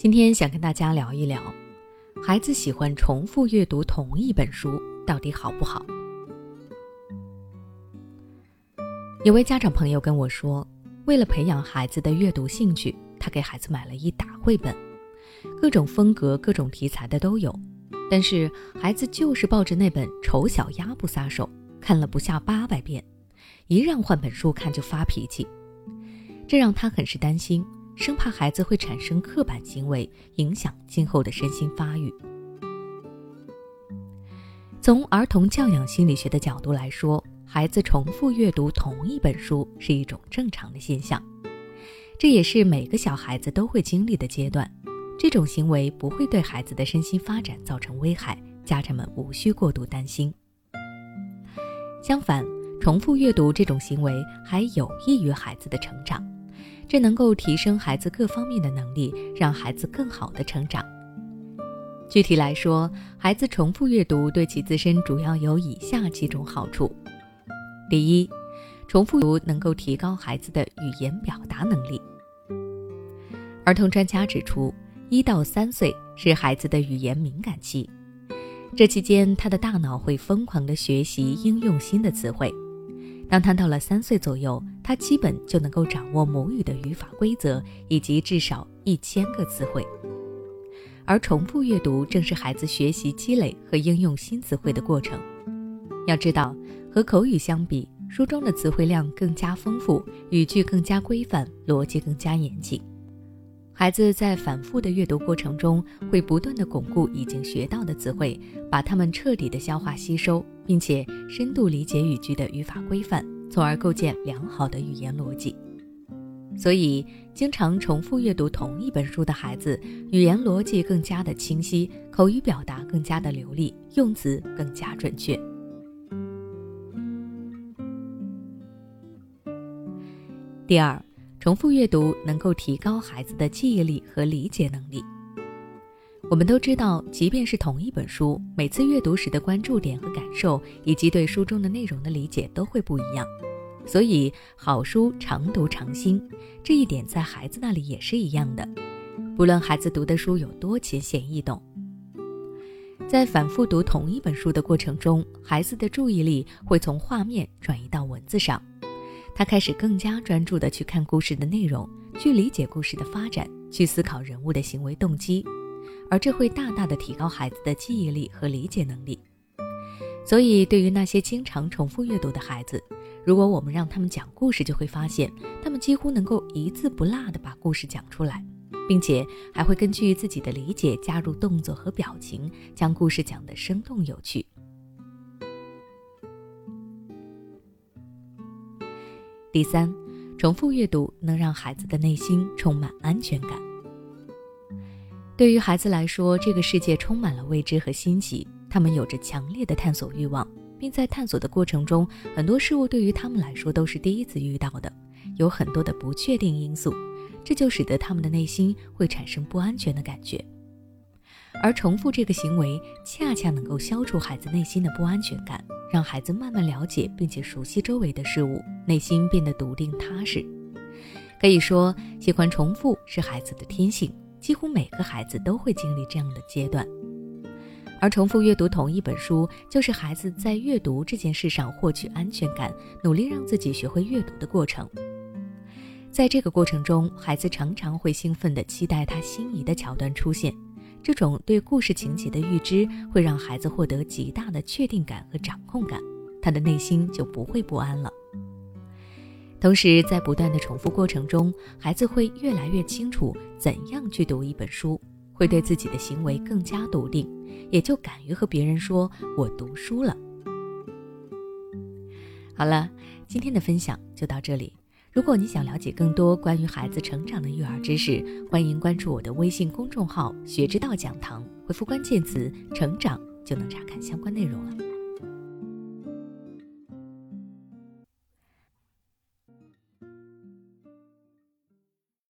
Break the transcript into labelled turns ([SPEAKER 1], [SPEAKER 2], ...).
[SPEAKER 1] 今天想跟大家聊一聊，孩子喜欢重复阅读同一本书到底好不好？有位家长朋友跟我说，为了培养孩子的阅读兴趣，他给孩子买了一大绘本，各种风格、各种题材的都有，但是孩子就是抱着那本《丑小鸭不撒手》看了不下八百遍，一让换本书看就发脾气，这让他很是担心。生怕孩子会产生刻板行为，影响今后的身心发育。从儿童教养心理学的角度来说，孩子重复阅读同一本书是一种正常的现象，这也是每个小孩子都会经历的阶段。这种行为不会对孩子的身心发展造成危害，家长们无需过度担心。相反，重复阅读这种行为还有益于孩子的成长。这能够提升孩子各方面的能力，让孩子更好的成长。具体来说，孩子重复阅读对其自身主要有以下几种好处：第一，重复读能够提高孩子的语言表达能力。儿童专家指出，一到三岁是孩子的语言敏感期，这期间他的大脑会疯狂的学习应用新的词汇。当他到了三岁左右，他基本就能够掌握母语的语法规则以及至少一千个词汇。而重复阅读正是孩子学习积累和应用新词汇的过程。要知道，和口语相比，书中的词汇量更加丰富，语句更加规范，逻辑更加严谨。孩子在反复的阅读过程中，会不断的巩固已经学到的词汇，把它们彻底的消化吸收，并且深度理解语句的语法规范，从而构建良好的语言逻辑。所以，经常重复阅读同一本书的孩子，语言逻辑更加的清晰，口语表达更加的流利，用词更加准确。第二。重复阅读能够提高孩子的记忆力和理解能力。我们都知道，即便是同一本书，每次阅读时的关注点和感受，以及对书中的内容的理解都会不一样。所以，好书常读常新，这一点在孩子那里也是一样的。不论孩子读的书有多浅显易懂，在反复读同一本书的过程中，孩子的注意力会从画面转移到文字上。他开始更加专注地去看故事的内容，去理解故事的发展，去思考人物的行为动机，而这会大大的提高孩子的记忆力和理解能力。所以，对于那些经常重复阅读的孩子，如果我们让他们讲故事，就会发现他们几乎能够一字不落地把故事讲出来，并且还会根据自己的理解加入动作和表情，将故事讲得生动有趣。第三，重复阅读能让孩子的内心充满安全感。对于孩子来说，这个世界充满了未知和新奇，他们有着强烈的探索欲望，并在探索的过程中，很多事物对于他们来说都是第一次遇到的，有很多的不确定因素，这就使得他们的内心会产生不安全的感觉。而重复这个行为，恰恰能够消除孩子内心的不安全感，让孩子慢慢了解并且熟悉周围的事物，内心变得笃定踏实。可以说，喜欢重复是孩子的天性，几乎每个孩子都会经历这样的阶段。而重复阅读同一本书，就是孩子在阅读这件事上获取安全感，努力让自己学会阅读的过程。在这个过程中，孩子常常会兴奋地期待他心仪的桥段出现。这种对故事情节的预知会让孩子获得极大的确定感和掌控感，他的内心就不会不安了。同时，在不断的重复过程中，孩子会越来越清楚怎样去读一本书，会对自己的行为更加笃定，也就敢于和别人说“我读书了”。好了，今天的分享就到这里。如果你想了解更多关于孩子成长的育儿知识，欢迎关注我的微信公众号“学之道讲堂”，回复关键词“成长”就能查看相关内容了。